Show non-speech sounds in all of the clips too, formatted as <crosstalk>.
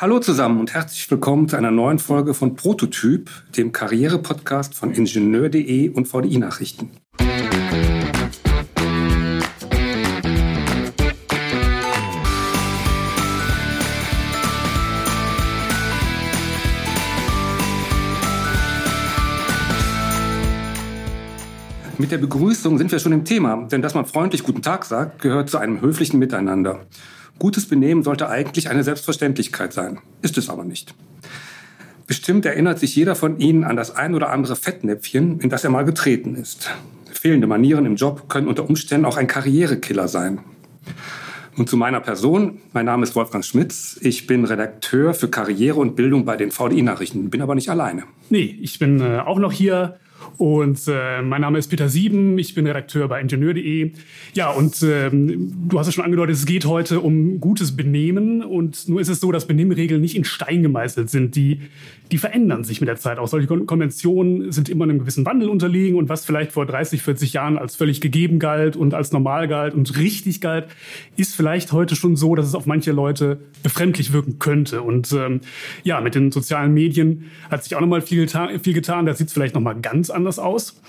Hallo zusammen und herzlich willkommen zu einer neuen Folge von Prototyp, dem Karriere-Podcast von Ingenieur.de und VDI Nachrichten. Mit der Begrüßung sind wir schon im Thema, denn dass man freundlich Guten Tag sagt, gehört zu einem höflichen Miteinander. Gutes Benehmen sollte eigentlich eine Selbstverständlichkeit sein, ist es aber nicht. Bestimmt erinnert sich jeder von Ihnen an das ein oder andere Fettnäpfchen, in das er mal getreten ist. Fehlende Manieren im Job können unter Umständen auch ein Karrierekiller sein. Und zu meiner Person. Mein Name ist Wolfgang Schmitz. Ich bin Redakteur für Karriere und Bildung bei den VDI-Nachrichten, bin aber nicht alleine. Nee, ich bin äh, auch noch hier und äh, mein Name ist Peter Sieben, ich bin Redakteur bei Ingenieur.de. Ja, und ähm, du hast es schon angedeutet, es geht heute um gutes Benehmen. Und nur ist es so, dass Benimmregeln nicht in Stein gemeißelt sind. Die, die verändern sich mit der Zeit auch. Solche Kon Konventionen sind immer einem gewissen Wandel unterlegen. Und was vielleicht vor 30, 40 Jahren als völlig gegeben galt und als normal galt und richtig galt, ist vielleicht heute schon so, dass es auf manche Leute befremdlich wirken könnte. Und ähm, ja, mit den sozialen Medien hat sich auch nochmal viel, viel getan. Da sieht es vielleicht nochmal ganz anders anders aus.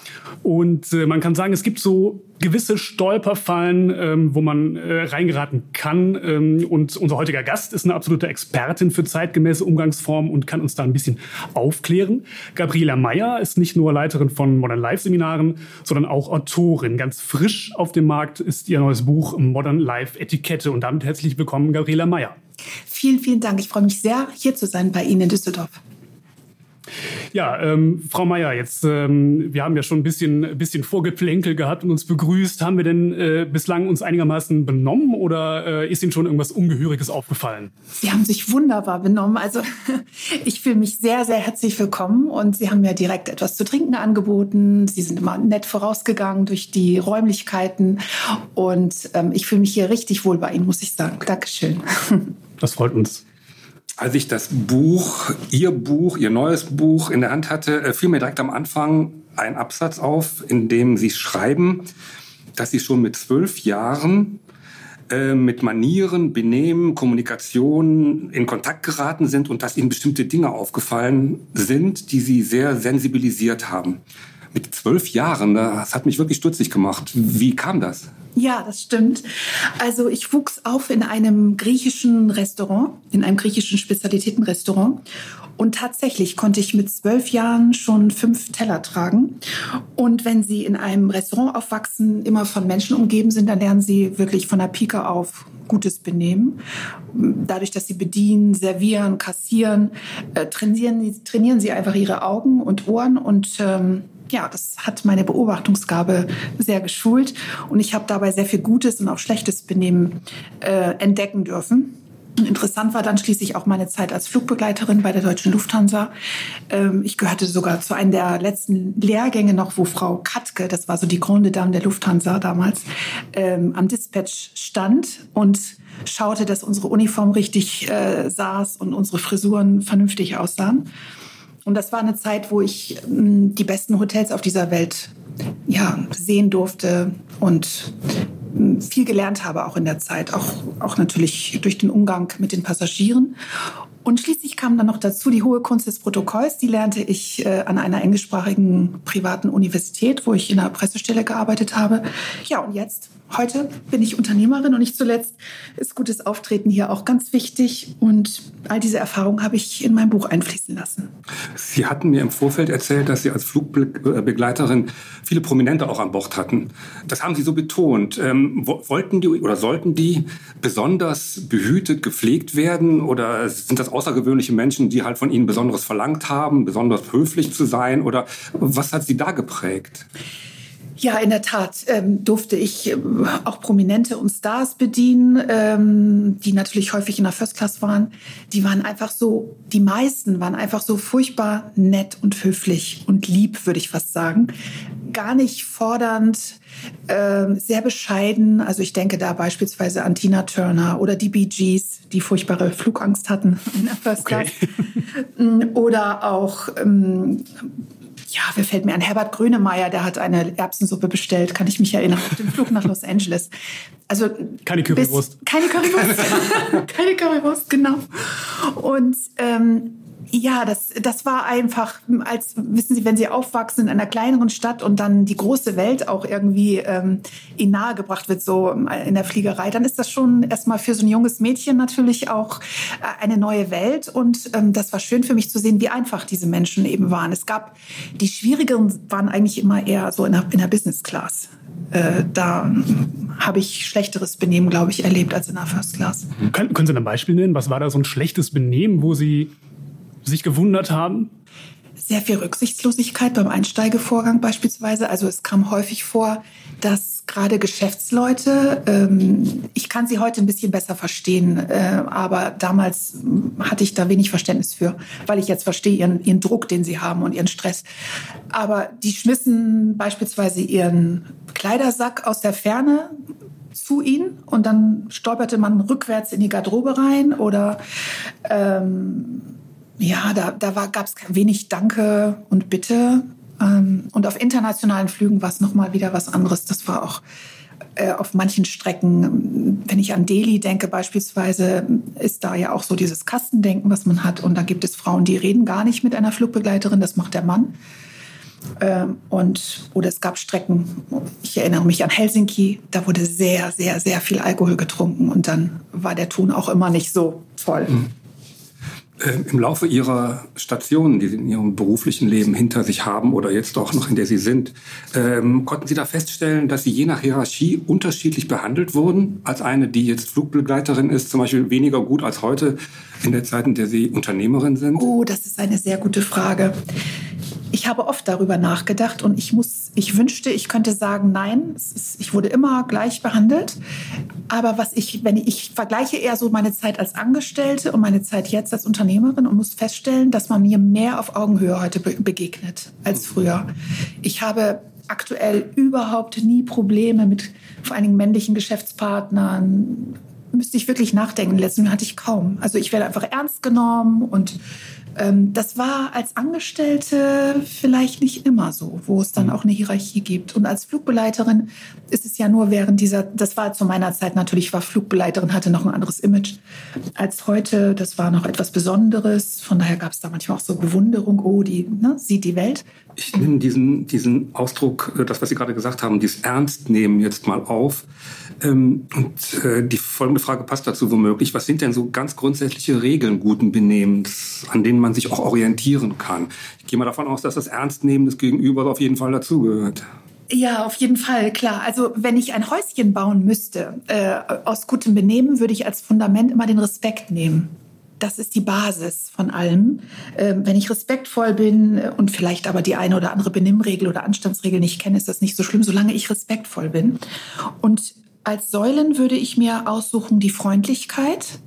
Und äh, man kann sagen, es gibt so gewisse Stolperfallen, ähm, wo man äh, reingeraten kann. Ähm, und unser heutiger Gast ist eine absolute Expertin für zeitgemäße Umgangsformen und kann uns da ein bisschen aufklären. Gabriela Meyer ist nicht nur Leiterin von Modern Life Seminaren, sondern auch Autorin. Ganz frisch auf dem Markt ist ihr neues Buch Modern Life Etikette. Und damit herzlich willkommen, Gabriela Meyer. Vielen, vielen Dank. Ich freue mich sehr, hier zu sein bei Ihnen in Düsseldorf. Ja, ähm, Frau Meier, jetzt ähm, wir haben ja schon ein bisschen, bisschen Vorgeplänkel gehabt und uns begrüßt. Haben wir denn äh, bislang uns einigermaßen benommen oder äh, ist Ihnen schon irgendwas Ungehöriges aufgefallen? Sie haben sich wunderbar benommen. Also <laughs> ich fühle mich sehr, sehr herzlich willkommen und Sie haben mir direkt etwas zu trinken angeboten. Sie sind immer nett vorausgegangen durch die Räumlichkeiten und ähm, ich fühle mich hier richtig wohl bei Ihnen, muss ich sagen. Dankeschön. Das freut uns. Als ich das Buch, Ihr Buch, Ihr neues Buch in der Hand hatte, äh, fiel mir direkt am Anfang ein Absatz auf, in dem Sie schreiben, dass Sie schon mit zwölf Jahren äh, mit Manieren, Benehmen, Kommunikation in Kontakt geraten sind und dass Ihnen bestimmte Dinge aufgefallen sind, die Sie sehr sensibilisiert haben. Mit zwölf Jahren, das hat mich wirklich stutzig gemacht. Wie kam das? Ja, das stimmt. Also ich wuchs auf in einem griechischen Restaurant, in einem griechischen Spezialitätenrestaurant. Und tatsächlich konnte ich mit zwölf Jahren schon fünf Teller tragen. Und wenn Sie in einem Restaurant aufwachsen, immer von Menschen umgeben sind, dann lernen Sie wirklich von der Pike auf gutes Benehmen. Dadurch, dass Sie bedienen, servieren, kassieren, äh, trainieren, trainieren Sie einfach Ihre Augen und Ohren und ähm, ja, das hat meine Beobachtungsgabe sehr geschult und ich habe dabei sehr viel gutes und auch schlechtes Benehmen äh, entdecken dürfen. Interessant war dann schließlich auch meine Zeit als Flugbegleiterin bei der Deutschen Lufthansa. Ähm, ich gehörte sogar zu einem der letzten Lehrgänge noch, wo Frau Katke, das war so die Grande Dame der Lufthansa damals, ähm, am Dispatch stand und schaute, dass unsere Uniform richtig äh, saß und unsere Frisuren vernünftig aussahen. Und das war eine Zeit, wo ich ähm, die besten Hotels auf dieser Welt ja, sehen durfte und ähm, viel gelernt habe auch in der Zeit, auch, auch natürlich durch den Umgang mit den Passagieren. Und schließlich kam dann noch dazu die hohe Kunst des Protokolls. Die lernte ich äh, an einer englischsprachigen privaten Universität, wo ich in einer Pressestelle gearbeitet habe. Ja, und jetzt Heute bin ich Unternehmerin und nicht zuletzt ist gutes Auftreten hier auch ganz wichtig. Und all diese Erfahrungen habe ich in mein Buch einfließen lassen. Sie hatten mir im Vorfeld erzählt, dass Sie als Flugbegleiterin viele Prominente auch an Bord hatten. Das haben Sie so betont. Ähm, wollten die oder sollten die besonders behütet, gepflegt werden? Oder sind das außergewöhnliche Menschen, die halt von Ihnen Besonderes verlangt haben, besonders höflich zu sein? Oder was hat Sie da geprägt? Ja, in der Tat ähm, durfte ich ähm, auch Prominente und Stars bedienen, ähm, die natürlich häufig in der First Class waren. Die waren einfach so, die meisten waren einfach so furchtbar nett und höflich und lieb, würde ich fast sagen. Gar nicht fordernd, äh, sehr bescheiden. Also ich denke da beispielsweise an Tina Turner oder die Bee Gees, die furchtbare Flugangst hatten in der First Class. Okay. <laughs> oder auch ähm, ja, wer fällt mir an? Herbert Grönemeyer, der hat eine Erbsensuppe bestellt, kann ich mich erinnern, auf dem Flug nach Los Angeles. Also keine Currywurst. Bis, keine Currywurst. <laughs> keine Currywurst, genau. Und ähm, ja, das, das war einfach, als wissen Sie, wenn Sie aufwachsen in einer kleineren Stadt und dann die große Welt auch irgendwie ähm, Ihnen nahegebracht wird, so in der Fliegerei, dann ist das schon erstmal für so ein junges Mädchen natürlich auch äh, eine neue Welt. Und ähm, das war schön für mich zu sehen, wie einfach diese Menschen eben waren. Es gab, die schwierigeren waren eigentlich immer eher so in der, in der Business Class. Äh, da habe ich schlechteres Benehmen, glaube ich, erlebt als in der First Class. Können, können Sie ein Beispiel nennen? Was war da so ein schlechtes Benehmen, wo Sie sich gewundert haben? Sehr viel Rücksichtslosigkeit beim Einsteigevorgang beispielsweise. Also es kam häufig vor, dass gerade Geschäftsleute, ähm, ich kann sie heute ein bisschen besser verstehen, äh, aber damals hatte ich da wenig Verständnis für, weil ich jetzt verstehe ihren, ihren Druck, den sie haben und ihren Stress. Aber die schmissen beispielsweise ihren Kleidersack aus der Ferne zu ihnen und dann stolperte man rückwärts in die Garderobe rein oder ähm, ja, da, da gab es wenig Danke und Bitte. Ähm, und auf internationalen Flügen war es nochmal wieder was anderes. Das war auch äh, auf manchen Strecken, wenn ich an Delhi denke beispielsweise, ist da ja auch so dieses Kastendenken, was man hat. Und da gibt es Frauen, die reden gar nicht mit einer Flugbegleiterin, das macht der Mann. Ähm, und, oder es gab Strecken, ich erinnere mich an Helsinki, da wurde sehr, sehr, sehr viel Alkohol getrunken und dann war der Ton auch immer nicht so voll. Mhm. Ähm, Im Laufe Ihrer Stationen, die Sie in Ihrem beruflichen Leben hinter sich haben oder jetzt auch noch in der Sie sind, ähm, konnten Sie da feststellen, dass Sie je nach Hierarchie unterschiedlich behandelt wurden? Als eine, die jetzt Flugbegleiterin ist, zum Beispiel weniger gut als heute in der Zeit, in der Sie Unternehmerin sind? Oh, das ist eine sehr gute Frage ich habe oft darüber nachgedacht und ich muss, ich wünschte, ich könnte sagen, nein, ist, ich wurde immer gleich behandelt. Aber was ich, wenn ich, ich vergleiche eher so meine Zeit als Angestellte und meine Zeit jetzt als Unternehmerin und muss feststellen, dass man mir mehr auf Augenhöhe heute begegnet als früher. Ich habe aktuell überhaupt nie Probleme mit vor allen Dingen männlichen Geschäftspartnern. Müsste ich wirklich nachdenken. Letzten hatte ich kaum. Also ich werde einfach ernst genommen und das war als Angestellte vielleicht nicht immer so, wo es dann mhm. auch eine Hierarchie gibt. Und als Flugbegleiterin ist es ja nur während dieser, das war zu meiner Zeit natürlich, war Flugbegleiterin, hatte noch ein anderes Image als heute. Das war noch etwas Besonderes. Von daher gab es da manchmal auch so Bewunderung, oh, die ne, sieht die Welt. Ich nehme diesen, diesen Ausdruck, äh, das, was Sie gerade gesagt haben, dieses Ernstnehmen jetzt mal auf. Ähm, und äh, die folgende Frage passt dazu womöglich. Was sind denn so ganz grundsätzliche Regeln guten Benehmens, an denen man sich auch orientieren kann? Ich gehe mal davon aus, dass das Ernstnehmen des Gegenübers auf jeden Fall dazugehört. Ja, auf jeden Fall, klar. Also wenn ich ein Häuschen bauen müsste äh, aus gutem Benehmen, würde ich als Fundament immer den Respekt nehmen. Das ist die Basis von allem. Äh, wenn ich respektvoll bin und vielleicht aber die eine oder andere Benimmregel oder Anstandsregel nicht kenne, ist das nicht so schlimm, solange ich respektvoll bin. Und als Säulen würde ich mir aussuchen die Freundlichkeit,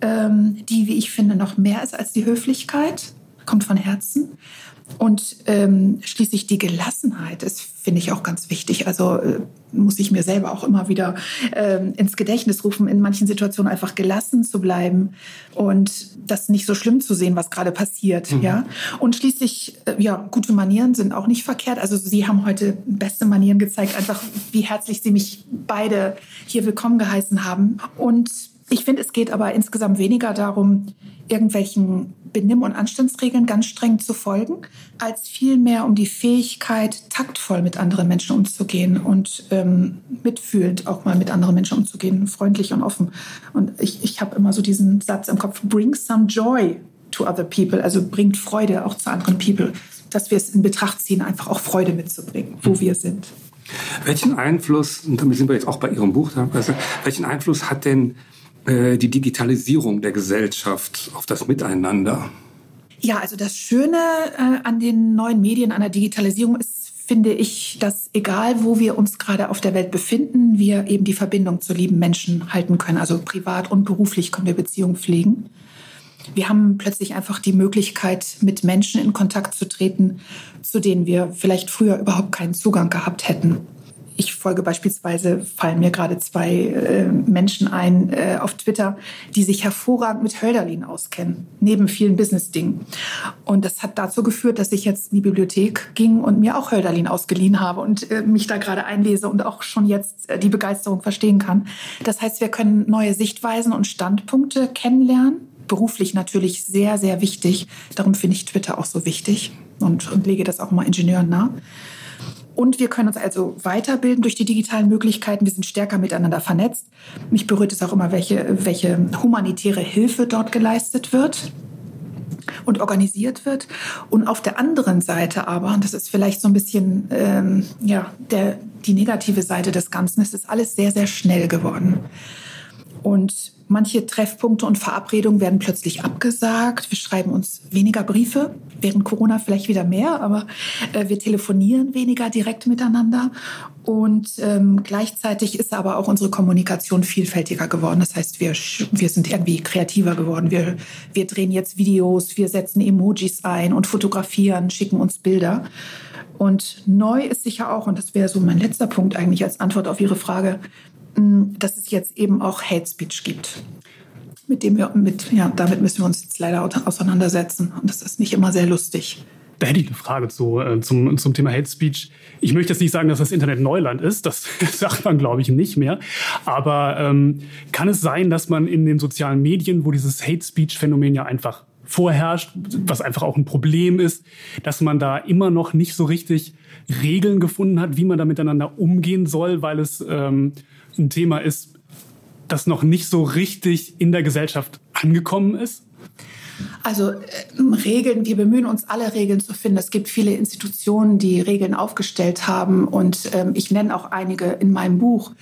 ähm, die, wie ich finde, noch mehr ist als die Höflichkeit, kommt von Herzen. Und ähm, schließlich die Gelassenheit ist, finde ich, auch ganz wichtig. Also äh, muss ich mir selber auch immer wieder äh, ins Gedächtnis rufen, in manchen Situationen einfach gelassen zu bleiben und das nicht so schlimm zu sehen, was gerade passiert. Mhm. Ja? Und schließlich, äh, ja, gute Manieren sind auch nicht verkehrt. Also Sie haben heute beste Manieren gezeigt, einfach wie herzlich Sie mich beide hier willkommen geheißen haben. Und ich finde, es geht aber insgesamt weniger darum, irgendwelchen Benimm- und Anstandsregeln ganz streng zu folgen, als vielmehr um die Fähigkeit, taktvoll mit anderen Menschen umzugehen und ähm, mitfühlend auch mal mit anderen Menschen umzugehen, freundlich und offen. Und ich, ich habe immer so diesen Satz im Kopf, bring some joy to other people, also bringt Freude auch zu anderen people, dass wir es in Betracht ziehen, einfach auch Freude mitzubringen, wo wir sind. Welchen Einfluss, und damit sind wir jetzt auch bei Ihrem Buch, welchen Einfluss hat denn die Digitalisierung der Gesellschaft auf das Miteinander? Ja, also das Schöne äh, an den neuen Medien, an der Digitalisierung ist, finde ich, dass egal wo wir uns gerade auf der Welt befinden, wir eben die Verbindung zu lieben Menschen halten können. Also privat und beruflich können wir Beziehungen pflegen. Wir haben plötzlich einfach die Möglichkeit, mit Menschen in Kontakt zu treten, zu denen wir vielleicht früher überhaupt keinen Zugang gehabt hätten ich folge beispielsweise, fallen mir gerade zwei äh, Menschen ein äh, auf Twitter, die sich hervorragend mit Hölderlin auskennen, neben vielen Business-Dingen. Und das hat dazu geführt, dass ich jetzt in die Bibliothek ging und mir auch Hölderlin ausgeliehen habe und äh, mich da gerade einlese und auch schon jetzt äh, die Begeisterung verstehen kann. Das heißt, wir können neue Sichtweisen und Standpunkte kennenlernen. Beruflich natürlich sehr, sehr wichtig. Darum finde ich Twitter auch so wichtig und, und lege das auch mal Ingenieuren nah. Und wir können uns also weiterbilden durch die digitalen Möglichkeiten. Wir sind stärker miteinander vernetzt. Mich berührt es auch immer, welche, welche humanitäre Hilfe dort geleistet wird und organisiert wird. Und auf der anderen Seite aber, und das ist vielleicht so ein bisschen ähm, ja, der, die negative Seite des Ganzen, es ist alles sehr, sehr schnell geworden. Und Manche Treffpunkte und Verabredungen werden plötzlich abgesagt. Wir schreiben uns weniger Briefe, während Corona vielleicht wieder mehr, aber äh, wir telefonieren weniger direkt miteinander. Und ähm, gleichzeitig ist aber auch unsere Kommunikation vielfältiger geworden. Das heißt, wir, wir sind irgendwie kreativer geworden. Wir, wir drehen jetzt Videos, wir setzen Emojis ein und fotografieren, schicken uns Bilder. Und neu ist sicher auch, und das wäre so mein letzter Punkt eigentlich als Antwort auf Ihre Frage, dass es jetzt eben auch Hate Speech gibt. Mit dem wir, mit, ja, damit müssen wir uns jetzt leider auseinandersetzen. Und das ist nicht immer sehr lustig. Da hätte ich eine Frage zu, äh, zum, zum Thema Hate Speech. Ich möchte jetzt nicht sagen, dass das Internet Neuland ist. Das <laughs> sagt man, glaube ich, nicht mehr. Aber ähm, kann es sein, dass man in den sozialen Medien, wo dieses Hate Speech-Phänomen ja einfach vorherrscht, was einfach auch ein Problem ist, dass man da immer noch nicht so richtig Regeln gefunden hat, wie man da miteinander umgehen soll, weil es ähm, ein Thema ist, das noch nicht so richtig in der Gesellschaft angekommen ist? Also äh, Regeln, wir bemühen uns alle Regeln zu finden. Es gibt viele Institutionen, die Regeln aufgestellt haben und ähm, ich nenne auch einige in meinem Buch.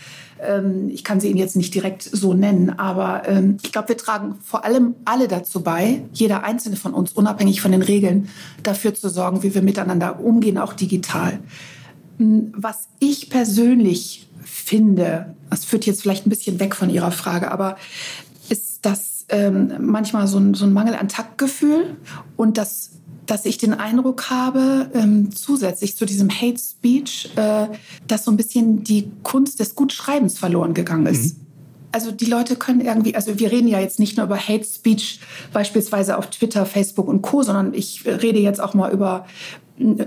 Ähm, ich kann sie Ihnen jetzt nicht direkt so nennen, aber ähm, ich glaube, wir tragen vor allem alle dazu bei, jeder einzelne von uns, unabhängig von den Regeln, dafür zu sorgen, wie wir miteinander umgehen, auch digital. Hm, was ich persönlich finde, das führt jetzt vielleicht ein bisschen weg von Ihrer Frage, aber ist das ähm, manchmal so ein, so ein Mangel an Taktgefühl und das dass ich den Eindruck habe, ähm, zusätzlich zu diesem Hate Speech, äh, dass so ein bisschen die Kunst des Gutschreibens verloren gegangen ist. Mhm. Also die Leute können irgendwie, also wir reden ja jetzt nicht nur über Hate Speech beispielsweise auf Twitter, Facebook und Co, sondern ich rede jetzt auch mal über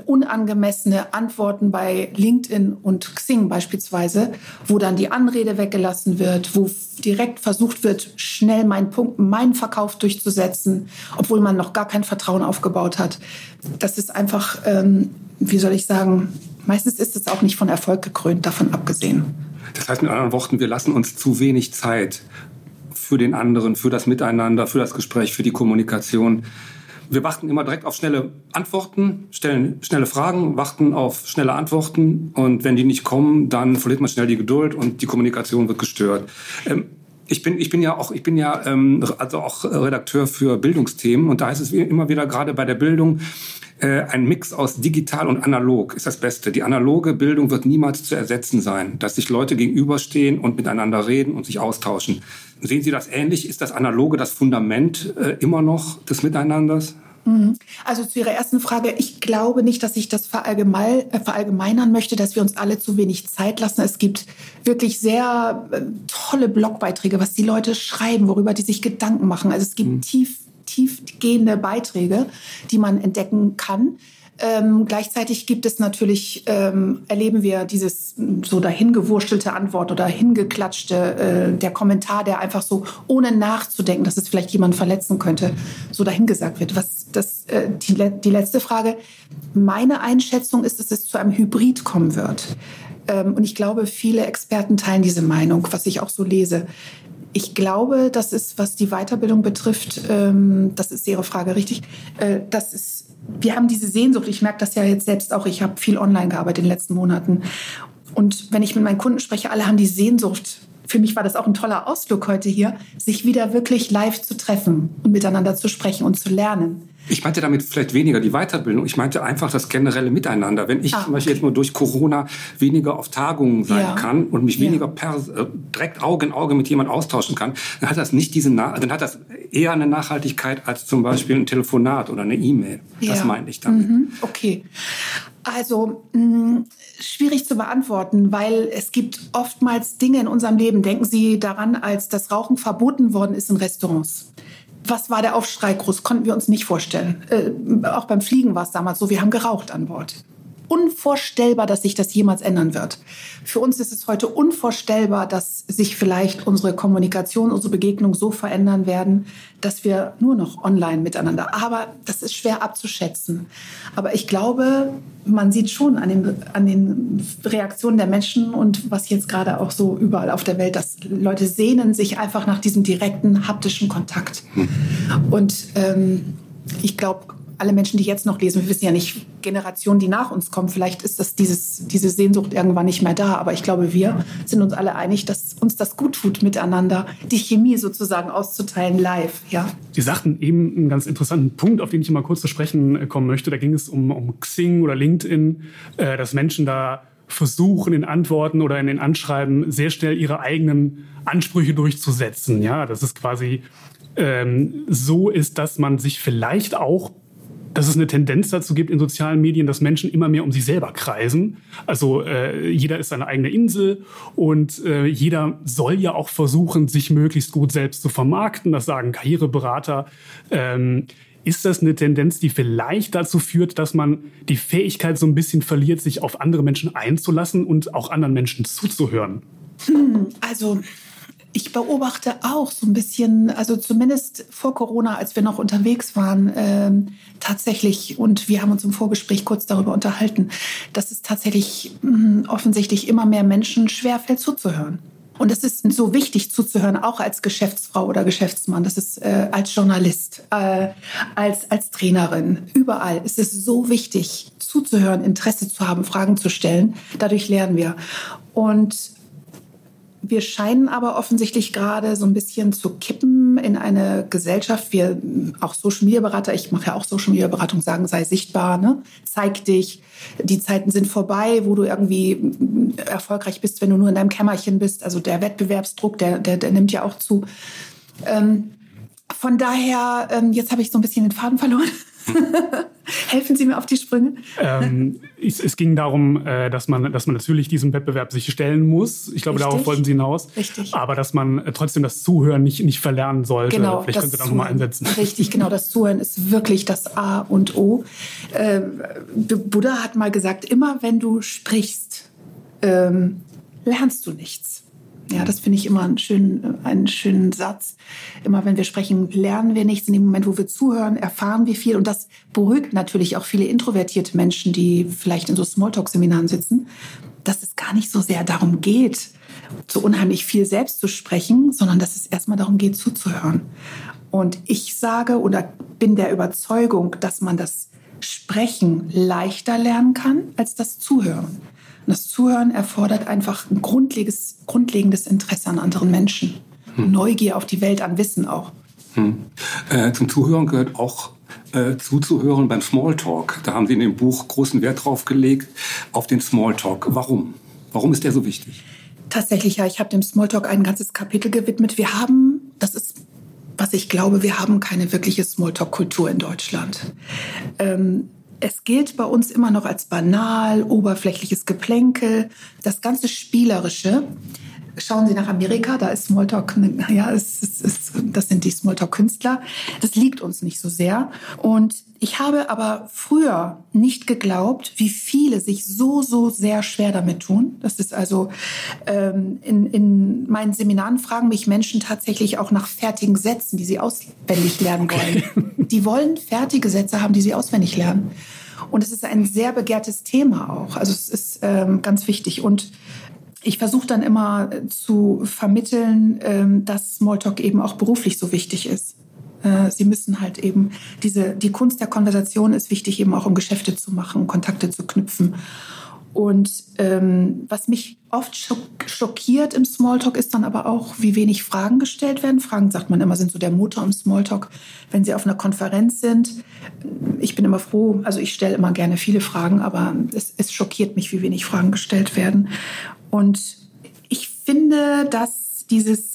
unangemessene Antworten bei LinkedIn und Xing beispielsweise, wo dann die Anrede weggelassen wird, wo direkt versucht wird, schnell meinen Punkt, meinen Verkauf durchzusetzen, obwohl man noch gar kein Vertrauen aufgebaut hat. Das ist einfach, ähm, wie soll ich sagen, meistens ist es auch nicht von Erfolg gekrönt, davon abgesehen. Das heißt mit anderen Worten, wir lassen uns zu wenig Zeit für den anderen, für das Miteinander, für das Gespräch, für die Kommunikation. Wir warten immer direkt auf schnelle Antworten, stellen schnelle Fragen, warten auf schnelle Antworten und wenn die nicht kommen, dann verliert man schnell die Geduld und die Kommunikation wird gestört. Ähm, ich bin, ich bin ja auch, ich bin ja ähm, also auch Redakteur für Bildungsthemen und da heißt es immer wieder gerade bei der Bildung, äh, ein Mix aus digital und analog ist das Beste. Die analoge Bildung wird niemals zu ersetzen sein, dass sich Leute gegenüberstehen und miteinander reden und sich austauschen. Sehen Sie das ähnlich? Ist das analoge das Fundament äh, immer noch des Miteinanders? Mhm. Also zu Ihrer ersten Frage, ich glaube nicht, dass ich das verallgemein, äh, verallgemeinern möchte, dass wir uns alle zu wenig Zeit lassen. Es gibt wirklich sehr äh, tolle Blogbeiträge, was die Leute schreiben, worüber die sich Gedanken machen. Also es gibt mhm. tief tiefgehende Beiträge, die man entdecken kann. Ähm, gleichzeitig gibt es natürlich, ähm, erleben wir dieses so dahingewurstelte Antwort oder hingeklatschte, äh, der Kommentar, der einfach so ohne nachzudenken, dass es vielleicht jemand verletzen könnte, so dahingesagt wird. Was das, äh, die, die letzte Frage. Meine Einschätzung ist, dass es zu einem Hybrid kommen wird. Ähm, und ich glaube, viele Experten teilen diese Meinung, was ich auch so lese. Ich glaube, das ist, was die Weiterbildung betrifft, ähm, das ist Ihre Frage richtig, äh, das ist, wir haben diese Sehnsucht, ich merke das ja jetzt selbst auch, ich habe viel online gearbeitet in den letzten Monaten. Und wenn ich mit meinen Kunden spreche, alle haben die Sehnsucht, für mich war das auch ein toller Ausflug heute hier, sich wieder wirklich live zu treffen und miteinander zu sprechen und zu lernen. Ich meinte damit vielleicht weniger die Weiterbildung. Ich meinte einfach das generelle Miteinander. Wenn ich ah, zum Beispiel okay. jetzt nur durch Corona weniger auf Tagungen sein ja. kann und mich ja. weniger per, äh, direkt Auge in Auge mit jemandem austauschen kann, dann hat das nicht diese, dann hat das eher eine Nachhaltigkeit als zum Beispiel ein Telefonat oder eine E-Mail. Ja. Das meine ich damit. Mhm. Okay. Also mh, mm, schwierig zu beantworten, weil es gibt oftmals Dinge in unserem Leben. Denken Sie daran, als das Rauchen verboten worden ist in Restaurants. Was war der Aufschrei groß? Konnten wir uns nicht vorstellen. Äh, auch beim Fliegen war es damals so, wir haben geraucht an Bord unvorstellbar, dass sich das jemals ändern wird. Für uns ist es heute unvorstellbar, dass sich vielleicht unsere Kommunikation, unsere Begegnung so verändern werden, dass wir nur noch online miteinander. Aber das ist schwer abzuschätzen. Aber ich glaube, man sieht schon an den, an den Reaktionen der Menschen und was jetzt gerade auch so überall auf der Welt, dass Leute sehnen sich einfach nach diesem direkten haptischen Kontakt. Hm. Und ähm, ich glaube, alle Menschen, die jetzt noch lesen, wir wissen ja nicht, Generationen, die nach uns kommen, vielleicht ist das dieses, diese Sehnsucht irgendwann nicht mehr da. Aber ich glaube, wir sind uns alle einig, dass uns das gut tut, miteinander die Chemie sozusagen auszuteilen live. Ja. Sie sagten eben einen ganz interessanten Punkt, auf den ich mal kurz zu sprechen äh, kommen möchte. Da ging es um, um Xing oder LinkedIn, äh, dass Menschen da versuchen in Antworten oder in den Anschreiben sehr schnell ihre eigenen Ansprüche durchzusetzen. Ja, das ist quasi ähm, so ist, dass man sich vielleicht auch dass es eine Tendenz dazu gibt in sozialen Medien, dass Menschen immer mehr um sich selber kreisen. Also äh, jeder ist seine eigene Insel und äh, jeder soll ja auch versuchen, sich möglichst gut selbst zu vermarkten. Das sagen Karriereberater. Ähm, ist das eine Tendenz, die vielleicht dazu führt, dass man die Fähigkeit so ein bisschen verliert, sich auf andere Menschen einzulassen und auch anderen Menschen zuzuhören? Hm, also ich beobachte auch so ein bisschen, also zumindest vor Corona, als wir noch unterwegs waren, ähm, tatsächlich, und wir haben uns im Vorgespräch kurz darüber unterhalten, dass es tatsächlich mh, hm, offensichtlich immer mehr Menschen schwerfällt zuzuhören. Und es ist so wichtig zuzuhören, auch als Geschäftsfrau oder Geschäftsmann. Das ist äh, als Journalist, äh, als, als Trainerin, überall. Es ist so wichtig zuzuhören, Interesse zu haben, Fragen zu stellen. Dadurch lernen wir. Und wir scheinen aber offensichtlich gerade so ein bisschen zu kippen in eine Gesellschaft. Wir, auch Social Media Berater, ich mache ja auch Social Media Beratung, sagen, sei sichtbar, ne? zeig dich. Die Zeiten sind vorbei, wo du irgendwie erfolgreich bist, wenn du nur in deinem Kämmerchen bist. Also der Wettbewerbsdruck, der, der, der nimmt ja auch zu. Ähm, von daher, ähm, jetzt habe ich so ein bisschen den Faden verloren. <laughs> Helfen Sie mir auf die Sprünge. Ähm, es, es, ging darum, äh, dass, man, dass man natürlich diesem Wettbewerb sich stellen muss. Ich glaube, Richtig. darauf wollten Sie hinaus. Richtig. Aber dass man äh, trotzdem das Zuhören nicht, nicht verlernen sollte. Genau, Vielleicht können Sie da nochmal einsetzen. Richtig, genau. Das Zuhören ist wirklich das A und O. Äh, Buddha hat mal gesagt, immer wenn du sprichst, ähm, lernst du nichts. Ja, das finde ich immer einen schönen, einen schönen Satz. Immer wenn wir sprechen, lernen wir nichts. In dem Moment, wo wir zuhören, erfahren wir viel. Und das beruhigt natürlich auch viele introvertierte Menschen, die vielleicht in so Smalltalk-Seminaren sitzen, dass es gar nicht so sehr darum geht, so unheimlich viel selbst zu sprechen, sondern dass es erstmal darum geht, zuzuhören. Und ich sage oder bin der Überzeugung, dass man das Sprechen leichter lernen kann als das Zuhören. Und das Zuhören erfordert einfach ein grundlegendes, grundlegendes Interesse an anderen Menschen. Hm. Neugier auf die Welt, an Wissen auch. Hm. Äh, zum Zuhören gehört auch äh, zuzuhören beim Smalltalk. Da haben Sie in dem Buch großen Wert drauf gelegt, auf den Smalltalk. Warum? Warum ist der so wichtig? Tatsächlich, ja. Ich habe dem Smalltalk ein ganzes Kapitel gewidmet. Wir haben, das ist, was ich glaube, wir haben keine wirkliche Smalltalk-Kultur in Deutschland. Ähm, es gilt bei uns immer noch als banal, oberflächliches Geplänkel. Das ganze Spielerische Schauen Sie nach Amerika, da ist Smalltalk, ja, es, es, es, das sind die Smalltalk-Künstler. Das liegt uns nicht so sehr. Und ich habe aber früher nicht geglaubt, wie viele sich so, so sehr schwer damit tun. Das ist also, ähm, in, in meinen Seminaren fragen mich Menschen tatsächlich auch nach fertigen Sätzen, die sie auswendig lernen wollen. Okay. <laughs> Die wollen fertige Sätze haben, die sie auswendig lernen. Und es ist ein sehr begehrtes Thema auch. Also es ist ähm, ganz wichtig. Und ich versuche dann immer äh, zu vermitteln, ähm, dass Smalltalk eben auch beruflich so wichtig ist. Äh, sie müssen halt eben diese, die Kunst der Konversation ist wichtig, eben auch um Geschäfte zu machen, Kontakte zu knüpfen. Und ähm, was mich oft schockiert im Smalltalk ist dann aber auch, wie wenig Fragen gestellt werden. Fragen, sagt man immer, sind so der Motor im Smalltalk, wenn Sie auf einer Konferenz sind. Ich bin immer froh, also ich stelle immer gerne viele Fragen, aber es, es schockiert mich, wie wenig Fragen gestellt werden. Und ich finde, dass dieses,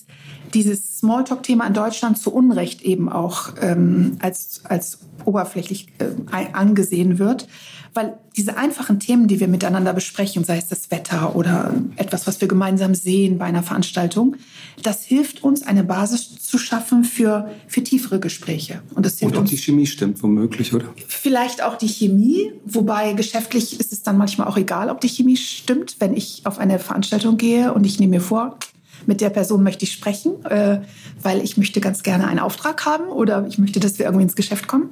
dieses Smalltalk-Thema in Deutschland zu Unrecht eben auch ähm, als, als oberflächlich äh, angesehen wird weil diese einfachen Themen, die wir miteinander besprechen, sei es das Wetter oder etwas, was wir gemeinsam sehen bei einer Veranstaltung, das hilft uns, eine Basis zu schaffen für, für tiefere Gespräche. Und das hilft und uns, die Chemie stimmt womöglich, oder? Vielleicht auch die Chemie, wobei geschäftlich ist es dann manchmal auch egal, ob die Chemie stimmt. Wenn ich auf eine Veranstaltung gehe und ich nehme mir vor, mit der Person möchte ich sprechen, äh, weil ich möchte ganz gerne einen Auftrag haben oder ich möchte, dass wir irgendwie ins Geschäft kommen,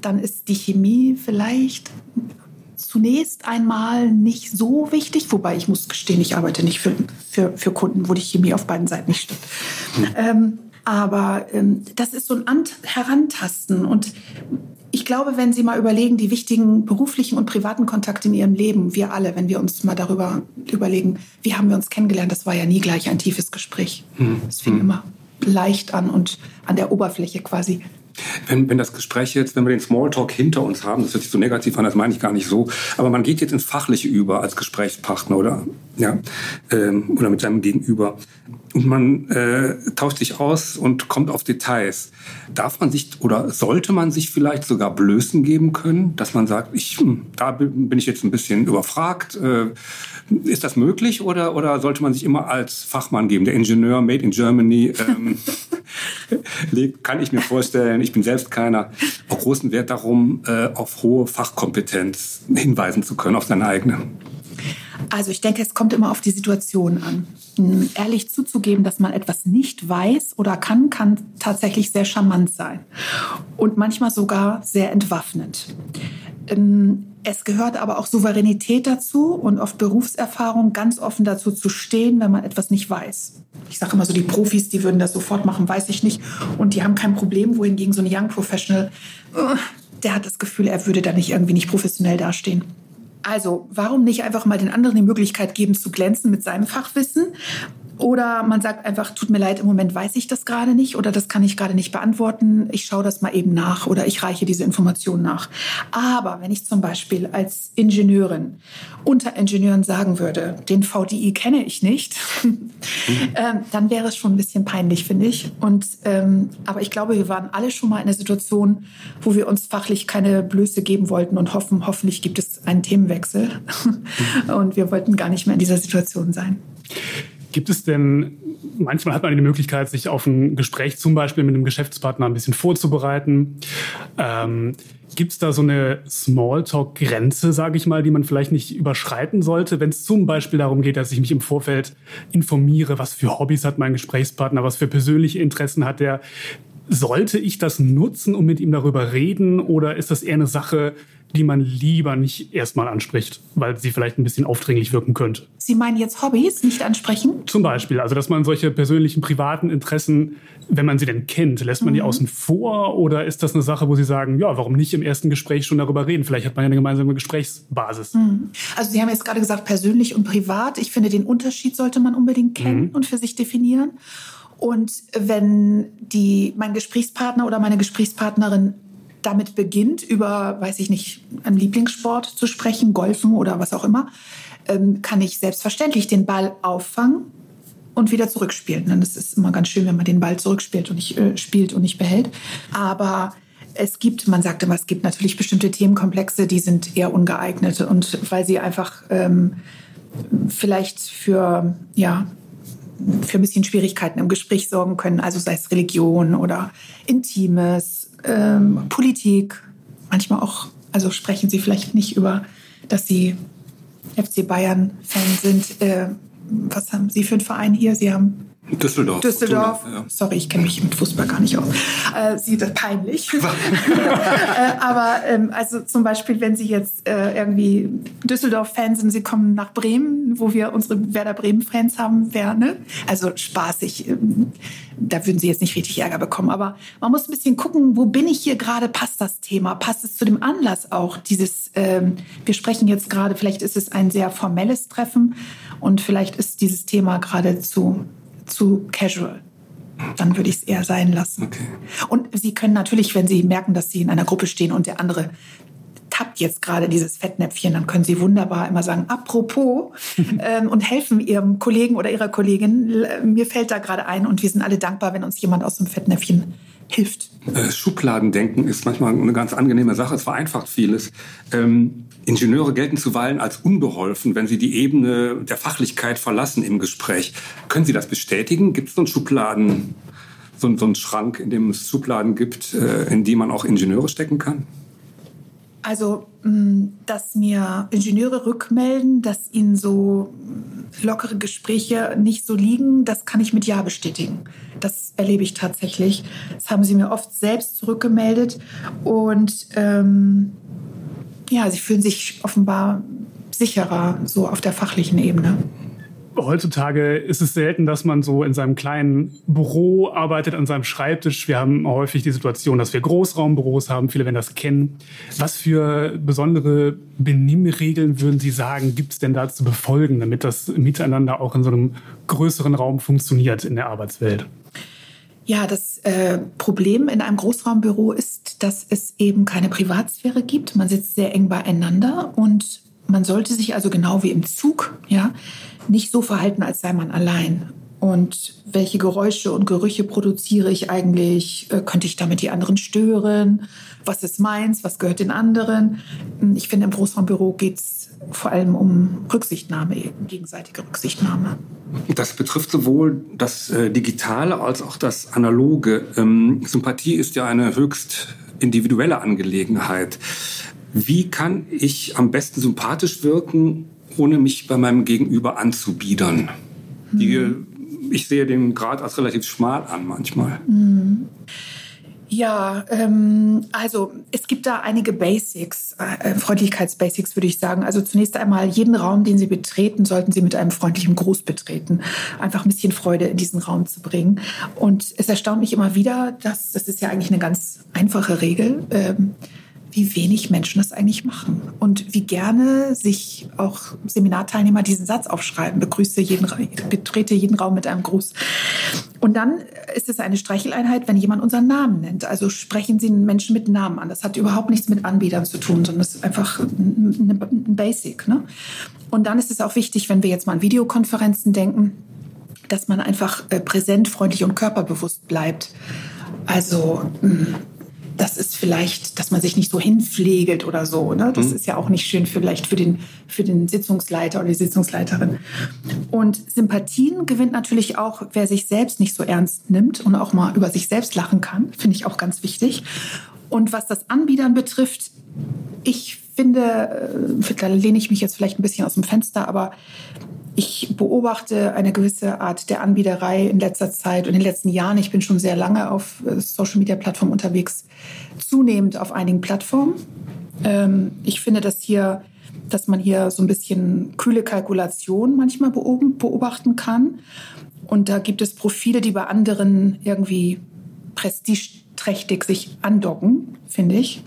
dann ist die Chemie vielleicht zunächst einmal nicht so wichtig, wobei ich muss gestehen, ich arbeite nicht für, für, für Kunden, wo die Chemie auf beiden Seiten nicht stimmt. Mhm. Ähm, aber ähm, das ist so ein Ant Herantasten und ich glaube, wenn Sie mal überlegen, die wichtigen beruflichen und privaten Kontakte in Ihrem Leben, wir alle, wenn wir uns mal darüber überlegen, wie haben wir uns kennengelernt, das war ja nie gleich ein tiefes Gespräch. Hm. Es fing hm. immer leicht an und an der Oberfläche quasi wenn, wenn das Gespräch jetzt, wenn wir den Smalltalk hinter uns haben, das hört sich so negativ an, das meine ich gar nicht so, aber man geht jetzt ins Fachliche über als Gesprächspartner oder, ja, ähm, oder mit seinem Gegenüber und man äh, tauscht sich aus und kommt auf Details. Darf man sich oder sollte man sich vielleicht sogar Blößen geben können, dass man sagt, ich, hm, da bin ich jetzt ein bisschen überfragt. Äh, ist das möglich oder, oder sollte man sich immer als Fachmann geben, der Ingenieur made in Germany? Ähm, <laughs> <laughs> kann ich mir vorstellen, ich bin selbst keiner, auch großen Wert darum, äh, auf hohe Fachkompetenz hinweisen zu können, auf seine eigene. Also ich denke, es kommt immer auf die Situation an. Hm, ehrlich zuzugeben, dass man etwas nicht weiß oder kann, kann tatsächlich sehr charmant sein und manchmal sogar sehr entwaffnend. Ähm, es gehört aber auch Souveränität dazu und oft Berufserfahrung, ganz offen dazu zu stehen, wenn man etwas nicht weiß. Ich sage immer so, die Profis, die würden das sofort machen, weiß ich nicht. Und die haben kein Problem, wohingegen so ein Young Professional, äh, der hat das Gefühl, er würde da nicht irgendwie nicht professionell dastehen. Also, warum nicht einfach mal den anderen die Möglichkeit geben, zu glänzen mit seinem Fachwissen oder man sagt einfach, tut mir leid, im Moment weiß ich das gerade nicht oder das kann ich gerade nicht beantworten. Ich schaue das mal eben nach oder ich reiche diese Information nach. Aber wenn ich zum Beispiel als Ingenieurin unter Ingenieuren sagen würde, den VDI kenne ich nicht, <laughs> ähm, dann wäre es schon ein bisschen peinlich, finde ich. Und, ähm, aber ich glaube, wir waren alle schon mal in einer Situation, wo wir uns fachlich keine Blöße geben wollten und hoffen, hoffentlich gibt es einen Themenwechsel. <laughs> und wir wollten gar nicht mehr in dieser Situation sein. Gibt es denn, manchmal hat man die Möglichkeit, sich auf ein Gespräch zum Beispiel mit einem Geschäftspartner ein bisschen vorzubereiten. Ähm, Gibt es da so eine Smalltalk-Grenze, sage ich mal, die man vielleicht nicht überschreiten sollte, wenn es zum Beispiel darum geht, dass ich mich im Vorfeld informiere, was für Hobbys hat mein Gesprächspartner, was für persönliche Interessen hat der? Sollte ich das nutzen und mit ihm darüber reden oder ist das eher eine Sache, die man lieber nicht erstmal anspricht, weil sie vielleicht ein bisschen aufdringlich wirken könnte. Sie meinen jetzt Hobbys nicht ansprechen? Zum Beispiel, also dass man solche persönlichen, privaten Interessen, wenn man sie denn kennt, lässt man mhm. die außen vor oder ist das eine Sache, wo Sie sagen, ja, warum nicht im ersten Gespräch schon darüber reden? Vielleicht hat man ja eine gemeinsame Gesprächsbasis. Mhm. Also Sie haben jetzt gerade gesagt, persönlich und privat. Ich finde, den Unterschied sollte man unbedingt kennen mhm. und für sich definieren. Und wenn die, mein Gesprächspartner oder meine Gesprächspartnerin damit beginnt, über, weiß ich nicht, einen Lieblingssport zu sprechen, Golfen oder was auch immer, ähm, kann ich selbstverständlich den Ball auffangen und wieder zurückspielen. Und es ist immer ganz schön, wenn man den Ball zurückspielt und nicht äh, spielt und nicht behält. Aber es gibt, man sagt immer, es gibt natürlich bestimmte Themenkomplexe, die sind eher ungeeignet und weil sie einfach ähm, vielleicht für ja für ein bisschen Schwierigkeiten im Gespräch sorgen können, also sei es Religion oder Intimes ähm, Politik, manchmal auch, also sprechen Sie vielleicht nicht über, dass Sie FC Bayern-Fan sind. Äh, was haben Sie für einen Verein hier? Sie haben Düsseldorf. Düsseldorf. Ja. Sorry, ich kenne mich mit Fußball gar nicht aus. Äh, Sie das peinlich. <laughs> äh, aber ähm, also zum Beispiel, wenn Sie jetzt äh, irgendwie Düsseldorf-Fans sind, Sie kommen nach Bremen, wo wir unsere Werder Bremen-Fans haben, wäre, ne? Also spaßig. Ähm, da würden Sie jetzt nicht richtig Ärger bekommen. Aber man muss ein bisschen gucken, wo bin ich hier gerade? Passt das Thema? Passt es zu dem Anlass auch? Dieses, ähm, wir sprechen jetzt gerade, vielleicht ist es ein sehr formelles Treffen und vielleicht ist dieses Thema gerade zu zu casual. Dann würde ich es eher sein lassen. Okay. Und Sie können natürlich, wenn Sie merken, dass Sie in einer Gruppe stehen und der andere tappt jetzt gerade dieses Fettnäpfchen, dann können Sie wunderbar immer sagen, apropos, <laughs> ähm, und helfen Ihrem Kollegen oder Ihrer Kollegin. Mir fällt da gerade ein und wir sind alle dankbar, wenn uns jemand aus dem Fettnäpfchen hilft. Äh, Schubladendenken ist manchmal eine ganz angenehme Sache. Es vereinfacht vieles. Ähm, Ingenieure gelten zuweilen als unbeholfen, wenn sie die Ebene der Fachlichkeit verlassen im Gespräch. Können Sie das bestätigen? Gibt es so einen Schubladen, so, so einen Schrank, in dem es Schubladen gibt, äh, in die man auch Ingenieure stecken kann? Also, mm, dass mir Ingenieure rückmelden, dass ihnen so lockere Gespräche nicht so liegen, das kann ich mit Ja bestätigen. Das erlebe ich tatsächlich. Das haben sie mir oft selbst zurückgemeldet. Und ähm, ja, sie fühlen sich offenbar sicherer so auf der fachlichen Ebene heutzutage ist es selten, dass man so in seinem kleinen Büro arbeitet, an seinem Schreibtisch. Wir haben häufig die Situation, dass wir Großraumbüros haben. Viele werden das kennen. Was für besondere Benimmregeln würden Sie sagen, gibt es denn da zu befolgen, damit das Miteinander auch in so einem größeren Raum funktioniert in der Arbeitswelt? Ja, das äh, Problem in einem Großraumbüro ist, dass es eben keine Privatsphäre gibt. Man sitzt sehr eng beieinander und man sollte sich also genau wie im Zug, ja, nicht so verhalten, als sei man allein. Und welche Geräusche und Gerüche produziere ich eigentlich? Äh, könnte ich damit die anderen stören? Was ist meins? Was gehört den anderen? Ich finde, im Großraumbüro geht es vor allem um Rücksichtnahme, gegenseitige Rücksichtnahme. Das betrifft sowohl das äh, Digitale als auch das Analoge. Ähm, Sympathie ist ja eine höchst individuelle Angelegenheit. Wie kann ich am besten sympathisch wirken, ohne mich bei meinem Gegenüber anzubiedern. Mhm. Die, ich sehe den Grad als relativ schmal an manchmal. Mhm. Ja, ähm, also es gibt da einige Basics, äh, Freundlichkeitsbasics würde ich sagen. Also zunächst einmal, jeden Raum, den Sie betreten, sollten Sie mit einem freundlichen Gruß betreten. Einfach ein bisschen Freude in diesen Raum zu bringen. Und es erstaunt mich immer wieder, dass das ist ja eigentlich eine ganz einfache Regel. Ähm, wie wenig Menschen das eigentlich machen und wie gerne sich auch Seminarteilnehmer diesen Satz aufschreiben, begrüße jeden, betrete jeden Raum mit einem Gruß. Und dann ist es eine Streicheleinheit, wenn jemand unseren Namen nennt. Also sprechen Sie Menschen mit Namen an. Das hat überhaupt nichts mit Anbietern zu tun, sondern es ist einfach ein Basic. Ne? Und dann ist es auch wichtig, wenn wir jetzt mal an Videokonferenzen denken, dass man einfach äh, präsent, freundlich und körperbewusst bleibt. Also das ist vielleicht, dass man sich nicht so hinpflegelt oder so. Ne? Das mhm. ist ja auch nicht schön vielleicht für den, für den Sitzungsleiter oder die Sitzungsleiterin. Und Sympathien gewinnt natürlich auch, wer sich selbst nicht so ernst nimmt und auch mal über sich selbst lachen kann. Finde ich auch ganz wichtig. Und was das Anbietern betrifft, ich finde, äh, da lehne ich mich jetzt vielleicht ein bisschen aus dem Fenster, aber ich beobachte eine gewisse Art der Anbieterei in letzter Zeit und in den letzten Jahren. Ich bin schon sehr lange auf äh, Social Media Plattformen unterwegs, zunehmend auf einigen Plattformen. Ähm, ich finde, dass hier, dass man hier so ein bisschen kühle Kalkulation manchmal beobachten kann. Und da gibt es Profile, die bei anderen irgendwie prestigeträchtig sich andocken, finde ich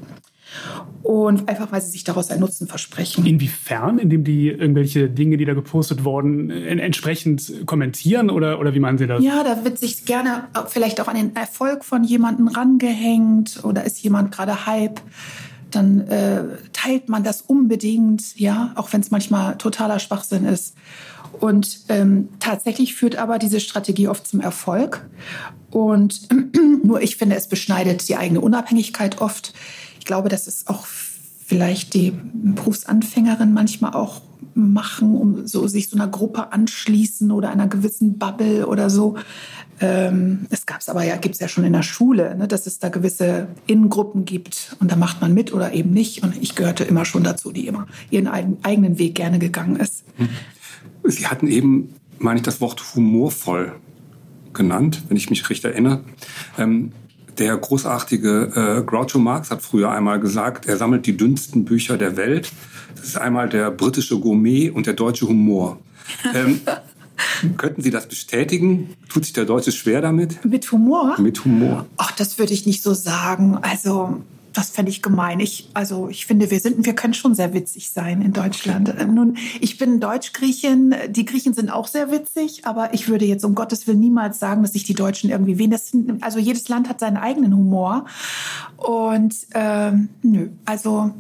und einfach, weil sie sich daraus einen Nutzen versprechen. Inwiefern? Indem die irgendwelche Dinge, die da gepostet wurden, entsprechend kommentieren oder, oder wie meinen Sie das? Ja, da wird sich gerne vielleicht auch an den Erfolg von jemandem rangehängt oder ist jemand gerade Hype dann äh, teilt man das unbedingt, ja, auch wenn es manchmal totaler Schwachsinn ist. Und ähm, tatsächlich führt aber diese Strategie oft zum Erfolg. Und <clears throat> nur ich finde, es beschneidet die eigene Unabhängigkeit oft glaube, das ist auch vielleicht die Berufsanfängerin manchmal auch machen, um so sich so einer Gruppe anschließen oder einer gewissen Bubble oder so. Ähm, es gab es aber ja, gibt es ja schon in der Schule, ne, dass es da gewisse Innengruppen gibt und da macht man mit oder eben nicht. Und ich gehörte immer schon dazu, die immer ihren eigenen Weg gerne gegangen ist. Sie hatten eben, meine ich, das Wort humorvoll genannt, wenn ich mich recht erinnere. Ähm, der großartige äh, Groucho Marx hat früher einmal gesagt, er sammelt die dünnsten Bücher der Welt. Das ist einmal der britische Gourmet und der deutsche Humor. <laughs> Ähm, könnten Sie das bestätigen? Tut sich der Deutsche schwer damit? Mit Humor? Mit Humor. Ach, das würde ich nicht so sagen. Also das fände ich gemein. Ich, also ich finde, wir sind, wir können schon sehr witzig sein in Deutschland. Äh, nun, ich bin Deutsch-Griechin. Die Griechen sind auch sehr witzig, aber ich würde jetzt um Gottes Willen niemals sagen, dass sich die Deutschen irgendwie wen. Also jedes Land hat seinen eigenen Humor. Und ähm, nö, also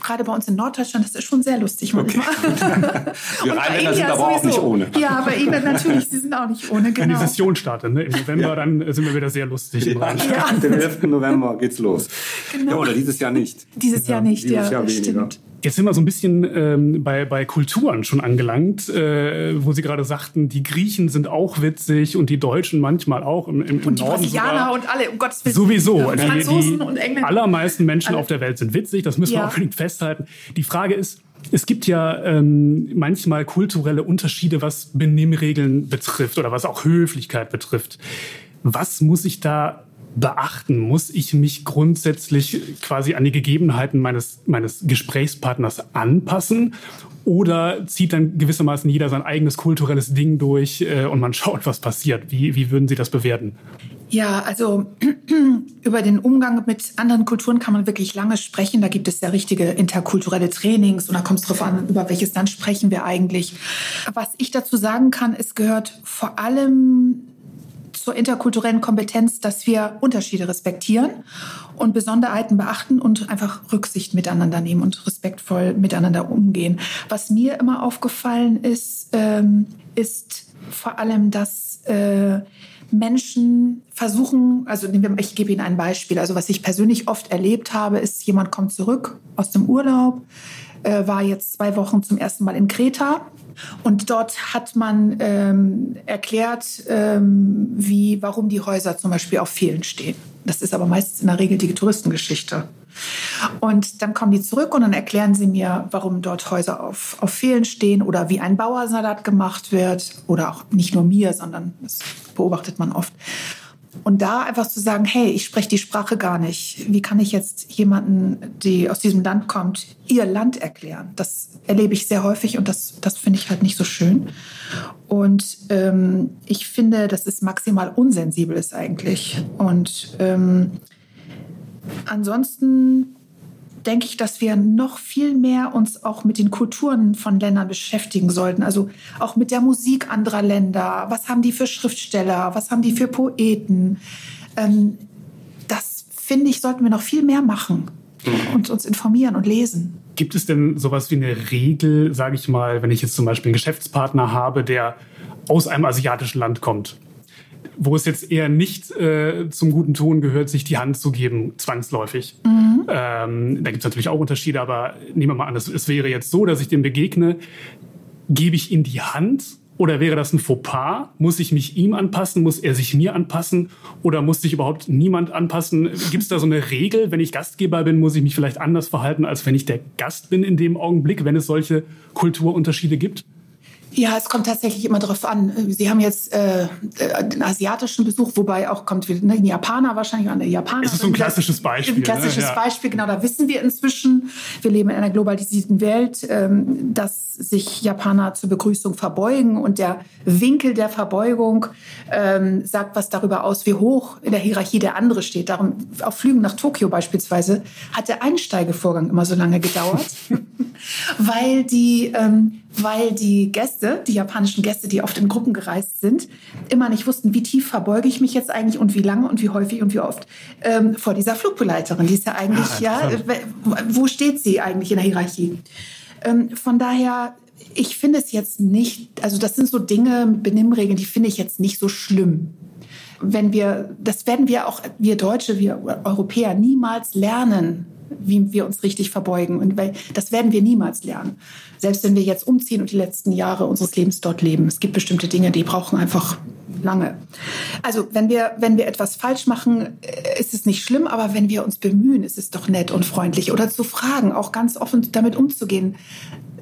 gerade bei uns in Norddeutschland, das ist schon sehr lustig manchmal. Okay. <laughs> Wir Rheinländer sind aber auch nicht ohne. Ja, bei Ihnen natürlich, Sie sind auch nicht ohne, genau. Wenn die Session startet, ne? im November, ja. dann sind wir wieder sehr lustig. Ja, ja. Den 11. November geht's los. Genau. Ja, oder dieses Jahr nicht. Dieses Jahr nicht, dieses ja, Jahr weniger. stimmt. Jetzt sind wir so ein bisschen ähm, bei, bei Kulturen schon angelangt, äh, wo Sie gerade sagten, die Griechen sind auch witzig und die Deutschen manchmal auch im, im, im und die Norden Brasilianer und alle, um Gottes Willen. Sowieso. Ja, die, Franzosen die und Engländer. allermeisten Menschen Alle. auf der Welt sind witzig, das müssen Ja. wir unbedingt festhalten. Die Frage ist, es gibt ja ähm, manchmal kulturelle Unterschiede, was Benimmregeln betrifft oder was auch Höflichkeit betrifft. Was muss ich da beachten? Muss ich mich grundsätzlich quasi an die Gegebenheiten meines, meines Gesprächspartners anpassen? Oder zieht dann gewissermaßen jeder sein eigenes kulturelles Ding durch äh, und man schaut, was passiert? Wie, wie würden Sie das bewerten? Ja, also <clears throat> über den Umgang mit anderen Kulturen kann man wirklich lange sprechen. Da gibt es ja richtige interkulturelle Trainings und da kommt es darauf an, über welches Land sprechen wir eigentlich. Was ich dazu sagen kann, es gehört vor allem zur interkulturellen Kompetenz, dass wir Unterschiede respektieren und Besonderheiten beachten und einfach Rücksicht miteinander nehmen und respektvoll miteinander umgehen. Was mir immer aufgefallen ist, ähm, ist vor allem, dass äh, Menschen versuchen, also ich gebe Ihnen ein Beispiel. Also was ich persönlich oft erlebt habe, ist, jemand kommt zurück aus dem Urlaub, äh, war jetzt zwei Wochen zum ersten Mal in Kreta und dort hat man ähm, erklärt, ähm, wie, warum die Häuser zum Beispiel auf Pfählen stehen. Das ist aber meistens in der Regel die Touristengeschichte. Und dann kommen die zurück und dann erklären sie mir, warum dort Häuser auf, auf Pfählen stehen oder wie ein Bauersalat gemacht wird. Oder auch nicht nur mir, sondern das beobachtet man oft. Und da einfach zu sagen, hey, ich spreche die Sprache gar nicht. Wie kann ich jetzt jemanden, die aus diesem Land kommt, ihr Land erklären? Das erlebe ich sehr häufig und das, das finde ich halt nicht so schön. Und ähm, ich finde, dass es maximal unsensibel ist eigentlich. Und ähm, ansonsten denke ich, dass wir noch viel mehr uns auch mit den Kulturen von Ländern beschäftigen sollten. Also auch mit der Musik anderer Länder. Was haben die für Schriftsteller? Was haben die für Poeten? Ähm, das finde ich, sollten wir noch viel mehr machen und uns informieren und lesen. Gibt es denn sowas wie eine Regel, sage ich mal, wenn ich jetzt zum Beispiel einen Geschäftspartner habe, der aus einem asiatischen Land kommt, wo es jetzt eher nicht äh, zum guten Ton gehört, sich die Hand zu geben, zwangsläufig. Ähm, da gibt es natürlich auch Unterschiede, aber nehmen wir mal an, es, es wäre jetzt so, dass ich dem begegne, gebe ich ihm die Hand oder wäre das ein Fauxpas? Muss ich mich ihm anpassen? Muss er sich mir anpassen? Oder muss sich überhaupt niemand anpassen? Gibt es da so eine Regel? Wenn ich Gastgeber bin, muss ich mich vielleicht anders verhalten, als wenn ich der Gast bin in dem Augenblick, wenn es solche Kulturunterschiede gibt? Ja, es kommt tatsächlich immer darauf an. Sie haben jetzt äh, den asiatischen Besuch, wobei auch kommt wieder ne, ein Japaner wahrscheinlich, eine Japanerin. Es ist so ein klassisches Beispiel, Ein klassisches ne? Ja. Beispiel, genau. Da wissen wir inzwischen, wir leben in einer globalisierten Welt, ähm, dass sich Japaner zur Begrüßung verbeugen und der Winkel der Verbeugung ähm, sagt was darüber aus, wie hoch in der Hierarchie der andere steht. Darum auf Flügen nach Tokio beispielsweise hat der Einsteigevorgang immer so lange gedauert, <laughs> weil die ähm, weil die Gäste, die japanischen Gäste, die oft in Gruppen gereist sind, immer nicht wussten, wie tief verbeuge ich mich jetzt eigentlich und wie lange und wie häufig und wie oft ähm, vor dieser Flugbegleiterin. Die ist ja eigentlich, Ah, ja, wo steht sie eigentlich in der Hierarchie? Ähm, von daher, ich finde es jetzt nicht, also das sind so Dinge, Benimmregeln, die finde ich jetzt nicht so schlimm. Wenn wir, das werden wir auch, wir Deutsche, wir Europäer niemals lernen, wie wir uns richtig verbeugen. Und weil, das werden wir niemals lernen. Selbst wenn wir jetzt umziehen und die letzten Jahre unseres Lebens dort leben. Es gibt bestimmte Dinge, die brauchen einfach lange. Also wenn wir, wenn wir etwas falsch machen, äh, ist es nicht schlimm, aber wenn wir uns bemühen, ist es doch nett und freundlich. Oder zu fragen, auch ganz offen damit umzugehen.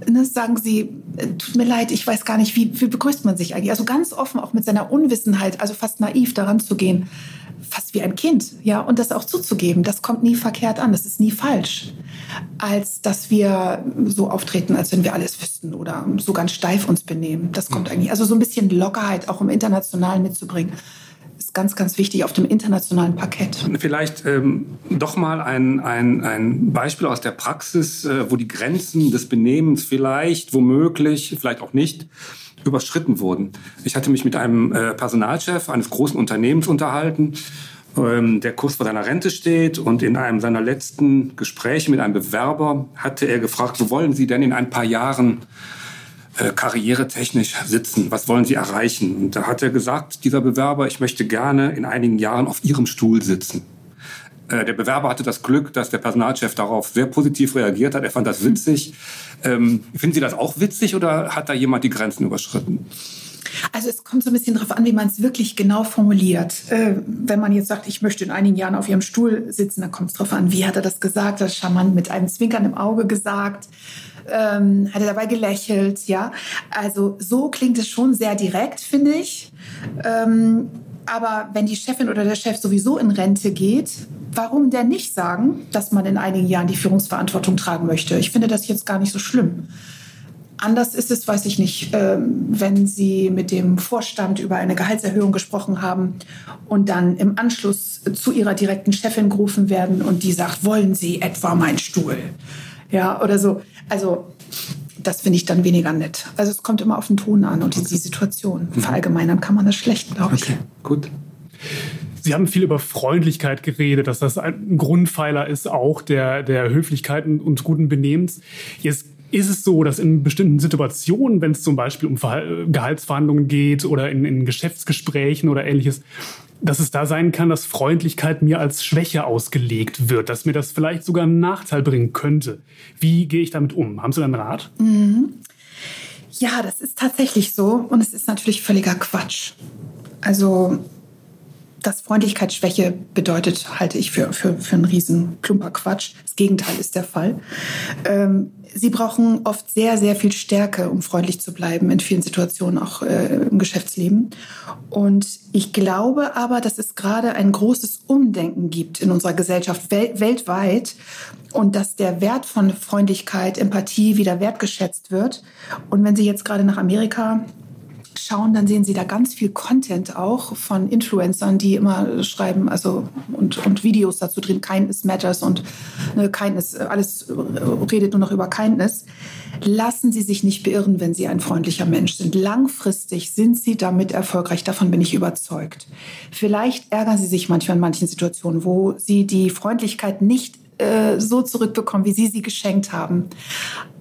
ne, sagen sie, äh, tut mir leid, ich weiß gar nicht, wie, wie begrüßt man sich eigentlich? Also ganz offen, auch mit seiner Unwissenheit, also fast naiv daran zu gehen, fast wie ein Kind, ja, und das auch zuzugeben, das kommt nie verkehrt an, das ist nie falsch, als dass wir so auftreten, als wenn wir alles wüssten oder so ganz steif uns benehmen. Das kommt mhm. eigentlich, also so ein bisschen Lockerheit auch im Internationalen mitzubringen ist ganz, ganz wichtig auf dem internationalen Parkett. Vielleicht ähm, doch mal ein, ein, ein Beispiel aus der Praxis, äh, wo die Grenzen des Benehmens vielleicht, womöglich, vielleicht auch nicht, überschritten wurden. Ich hatte mich mit einem äh, Personalchef eines großen Unternehmens unterhalten, ähm, der kurz vor seiner Rente steht und in einem seiner letzten Gespräche mit einem Bewerber hatte er gefragt, wo wollen Sie denn in ein paar Jahren äh, karrieretechnisch sitzen? Was wollen Sie erreichen? Und da hat er gesagt, dieser Bewerber, ich möchte gerne in einigen Jahren auf Ihrem Stuhl sitzen. Äh, der Bewerber hatte das Glück, dass der Personalchef darauf sehr positiv reagiert hat. Er fand das witzig. Ähm, finden Sie das auch witzig oder hat da jemand die Grenzen überschritten? Also es kommt so ein bisschen darauf an, wie man es wirklich genau formuliert. Äh, wenn man jetzt sagt, ich möchte in einigen Jahren auf Ihrem Stuhl sitzen, dann kommt es darauf an, wie hat er das gesagt? Das charmant mit einem Zwinkern im Auge gesagt ähm, hat er dabei gelächelt, ja. Also so klingt es schon sehr direkt, finde ich. Ähm, aber wenn die Chefin oder der Chef sowieso in Rente geht, warum denn nicht sagen, dass man in einigen Jahren die Führungsverantwortung tragen möchte? Ich finde das jetzt gar nicht so schlimm. Anders ist es, weiß ich nicht, ähm, wenn Sie mit dem Vorstand über eine Gehaltserhöhung gesprochen haben und dann im Anschluss zu Ihrer direkten Chefin gerufen werden und die sagt, wollen Sie etwa meinen Stuhl? Ja, oder so. Also das finde ich dann weniger nett. Also es kommt immer auf den Ton an und okay. die Situation. Mhm. Verallgemeinern kann man das schlecht, glaube ich. Okay, gut. Sie haben viel über Freundlichkeit geredet, dass das ein Grundpfeiler ist, auch der, der Höflichkeit und guten Benehmens. Jetzt ist es so, dass in bestimmten Situationen, wenn es zum Beispiel um Gehaltsverhandlungen geht oder in, in Geschäftsgesprächen oder ähnliches, dass es da sein kann, dass Freundlichkeit mir als Schwäche ausgelegt wird, dass mir das vielleicht sogar einen Nachteil bringen könnte. Wie gehe ich damit um? Haben Sie da einen Rat? Mhm. Ja, das ist tatsächlich so und es ist natürlich völliger Quatsch. Also dass Freundlichkeit Schwäche bedeutet, halte ich für, für, für einen riesen plumper Quatsch. Das Gegenteil ist der Fall. Ähm, sie brauchen oft sehr, sehr viel Stärke, um freundlich zu bleiben, in vielen Situationen, auch äh, im Geschäftsleben. Und ich glaube aber, dass es gerade ein großes Umdenken gibt in unserer Gesellschaft wel weltweit und dass der Wert von Freundlichkeit, Empathie wieder wertgeschätzt wird. Und wenn Sie jetzt gerade nach Amerika schauen, dann sehen Sie da ganz viel Content auch von Influencern, die immer schreiben, also und, und Videos dazu drin, Kindness Matters und ne, Kindness, alles redet nur noch über Kindness. Lassen Sie sich nicht beirren, wenn Sie ein freundlicher Mensch sind. Langfristig sind Sie damit erfolgreich, davon bin ich überzeugt. Vielleicht ärgern Sie sich manchmal in manchen Situationen, wo Sie die Freundlichkeit nicht äh, so zurückbekommen, wie Sie sie geschenkt haben.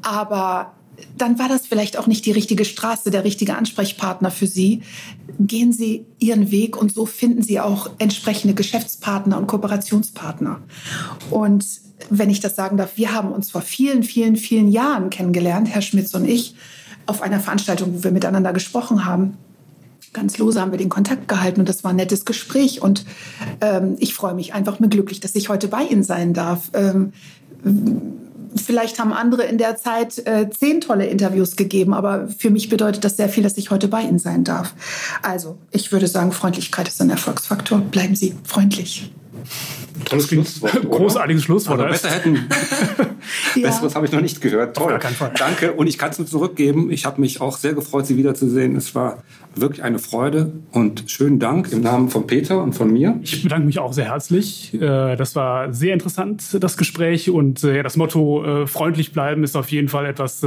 Aber dann war das vielleicht auch nicht die richtige Straße, der richtige Ansprechpartner für Sie. Gehen Sie Ihren Weg und so finden Sie auch entsprechende Geschäftspartner und Kooperationspartner. Und wenn ich das sagen darf, wir haben uns vor vielen, vielen, vielen Jahren kennengelernt, Herr Schmitz und ich, auf einer Veranstaltung, wo wir miteinander gesprochen haben. Ganz lose haben wir den Kontakt gehalten und das war ein nettes Gespräch. Und ähm, ich freue mich einfach mir glücklich, dass ich heute bei Ihnen sein darf. Ähm, Vielleicht haben andere in der Zeit äh, zehn tolle Interviews gegeben, aber für mich bedeutet das sehr viel, dass ich heute bei Ihnen sein darf. Also, ich würde sagen, Freundlichkeit ist ein Erfolgsfaktor. Bleiben Sie freundlich. Tolles Schlusswort. Großartiges Schlusswort. Also besser hätten. <laughs> Besseres habe ich noch nicht gehört. Toll. Danke. Und ich kann es nur zurückgeben. Ich habe mich auch sehr gefreut, Sie wiederzusehen. Es war wirklich eine Freude und schönen Dank im Namen von Peter und von mir. Ich bedanke mich auch sehr herzlich. Äh, das war sehr interessant, das Gespräch. Und äh, das Motto äh, freundlich bleiben ist auf jeden Fall etwas,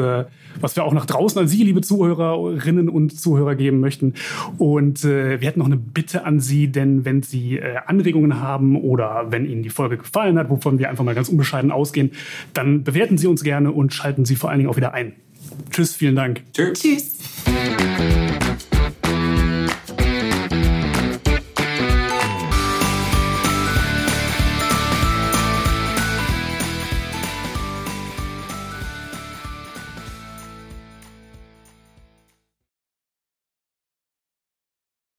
was wir auch nach draußen an Sie, liebe Zuhörerinnen und Zuhörer, geben möchten. Und wir hätten noch eine Bitte an Sie, denn wenn Sie Anregungen haben oder wenn Ihnen die Folge gefallen hat, wovon wir einfach mal ganz unbescheiden ausgehen, dann bewerten Sie uns gerne und schalten Sie vor allen Dingen auch wieder ein. Tschüss, vielen Dank. Tschüss. Tschüss.